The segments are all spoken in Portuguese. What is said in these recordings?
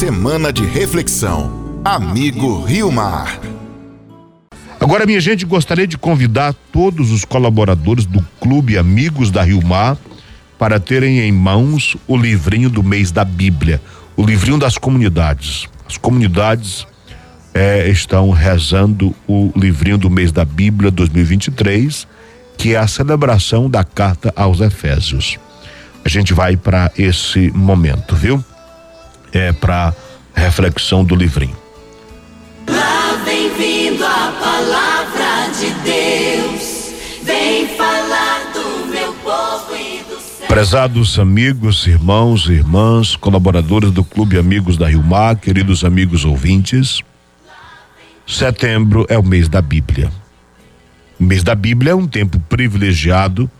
Semana de reflexão. Amigo Rio Mar. Agora, minha gente, gostaria de convidar todos os colaboradores do Clube Amigos da Rio Mar para terem em mãos o livrinho do mês da Bíblia, o livrinho das comunidades. As comunidades é, estão rezando o livrinho do mês da Bíblia 2023, que é a celebração da carta aos Efésios. A gente vai para esse momento, viu? É para reflexão do livrinho. Lá vem vindo a palavra de Deus, vem falar do meu povo e do céu. Prezados amigos, irmãos e irmãs, colaboradores do Clube Amigos da Rio Mar, queridos amigos ouvintes, setembro é o mês da Bíblia. O mês da Bíblia é um tempo privilegiado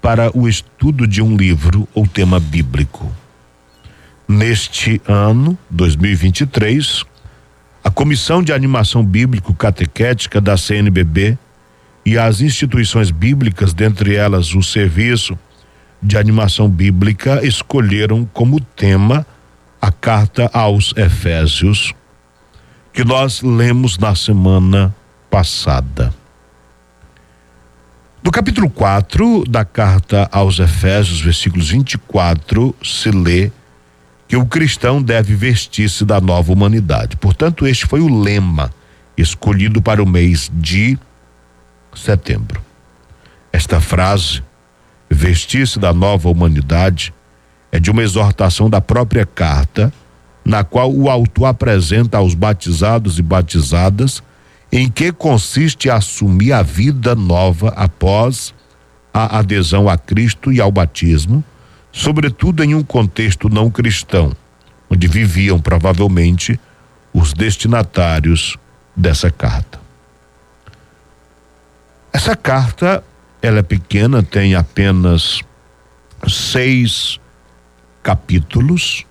para o estudo de um livro ou tema bíblico. Neste ano, 2023, a Comissão de Animação Bíblico Catequética da CNBB e as instituições bíblicas, dentre elas o Serviço de Animação Bíblica, escolheram como tema a carta aos Efésios, que nós lemos na semana passada. No capítulo 4 da carta aos Efésios, versículos 24, se lê que o cristão deve vestir-se da nova humanidade. Portanto, este foi o lema escolhido para o mês de setembro. Esta frase, vestir-se da nova humanidade, é de uma exortação da própria carta, na qual o autor apresenta aos batizados e batizadas em que consiste assumir a vida nova após a adesão a Cristo e ao batismo, sobretudo em um contexto não cristão, onde viviam provavelmente os destinatários dessa carta. Essa carta, ela é pequena, tem apenas seis capítulos.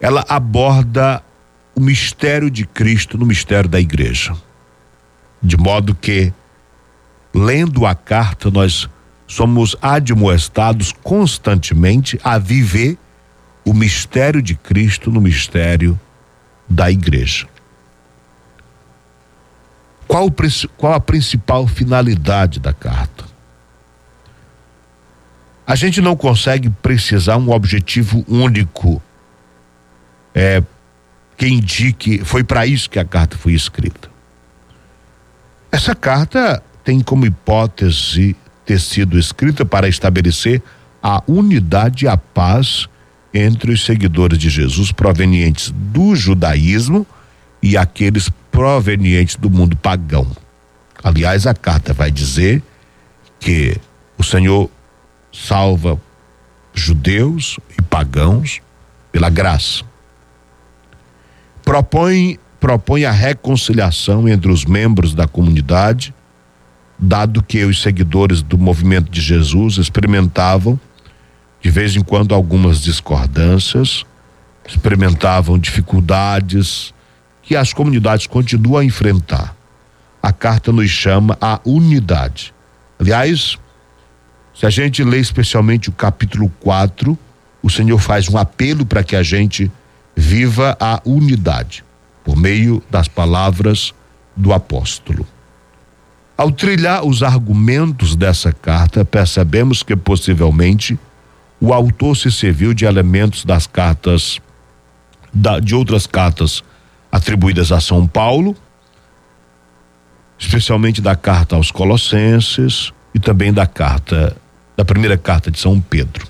Ela aborda o mistério de Cristo no mistério da igreja. De modo que, lendo a carta, nós somos admoestados constantemente a viver o mistério de Cristo no mistério da igreja. Qual, qual a principal finalidade da carta? A gente não consegue precisar um objetivo único é, que indique, foi para isso que a carta foi escrita. Essa carta tem como hipótese ter sido escrita para estabelecer a unidade e a paz entre os seguidores de Jesus provenientes do judaísmo e aqueles provenientes do mundo pagão. Aliás, a carta vai dizer que o Senhor salva judeus e pagãos pela graça propõe, propõe a reconciliação entre os membros da comunidade, dado que os seguidores do movimento de Jesus experimentavam, de vez em quando, algumas discordâncias, experimentavam dificuldades que as comunidades continuam a enfrentar. A carta nos chama a unidade. Aliás, se a gente lê especialmente o capítulo 4, o Senhor faz um apelo para que a gente viva a unidade por meio das palavras do apóstolo. Ao trilhar os argumentos dessa carta, percebemos que possivelmente o autor se serviu de elementos das cartas da, de outras cartas atribuídas a São Paulo, especialmente da carta aos Colossenses e também da carta da primeira carta de São Pedro.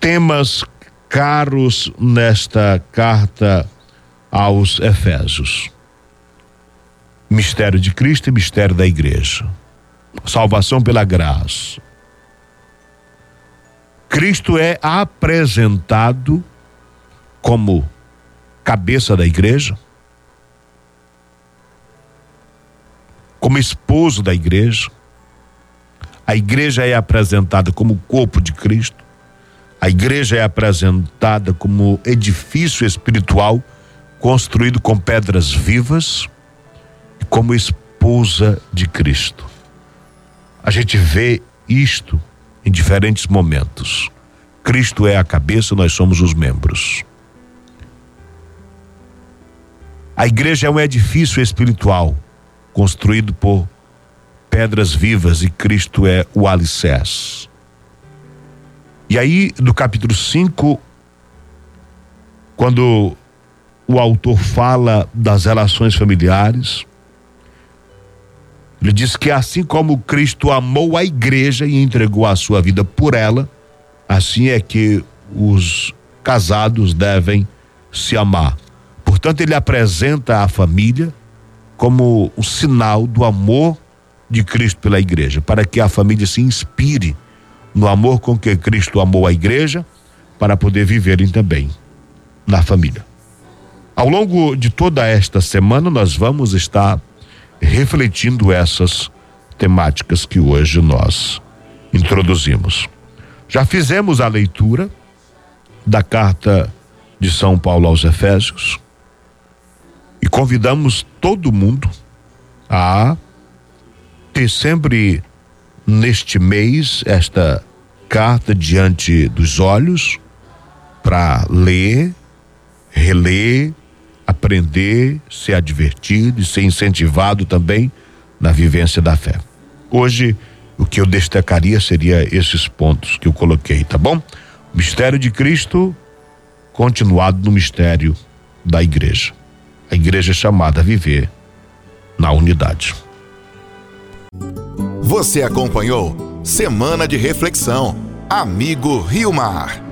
Temas caros nesta carta aos Efésios. Mistério de Cristo e mistério da igreja. Salvação pela graça. Cristo é apresentado como cabeça da igreja, como esposo da igreja. A igreja é apresentada como corpo de Cristo. A igreja é apresentada como edifício espiritual construído com pedras vivas como esposa de Cristo. A gente vê isto em diferentes momentos. Cristo é a cabeça, nós somos os membros. A igreja é um edifício espiritual construído por pedras vivas e Cristo é o alicerce. E aí, no capítulo 5, quando o autor fala das relações familiares, ele diz que assim como Cristo amou a igreja e entregou a sua vida por ela, assim é que os casados devem se amar. Portanto, ele apresenta a família como o sinal do amor de Cristo pela igreja, para que a família se inspire no amor com que Cristo amou a igreja, para poder viverem também na família. Ao longo de toda esta semana, nós vamos estar refletindo essas temáticas que hoje nós introduzimos. Já fizemos a leitura da carta de São Paulo aos Efésios e convidamos todo mundo a ter sempre neste mês esta carta diante dos olhos para ler, reler, aprender, ser advertido e ser incentivado também na vivência da fé. Hoje, o que eu destacaria seria esses pontos que eu coloquei, tá bom? Mistério de Cristo continuado no mistério da igreja. A igreja é chamada a viver na unidade. Você acompanhou Semana de Reflexão. Amigo Rio Mar.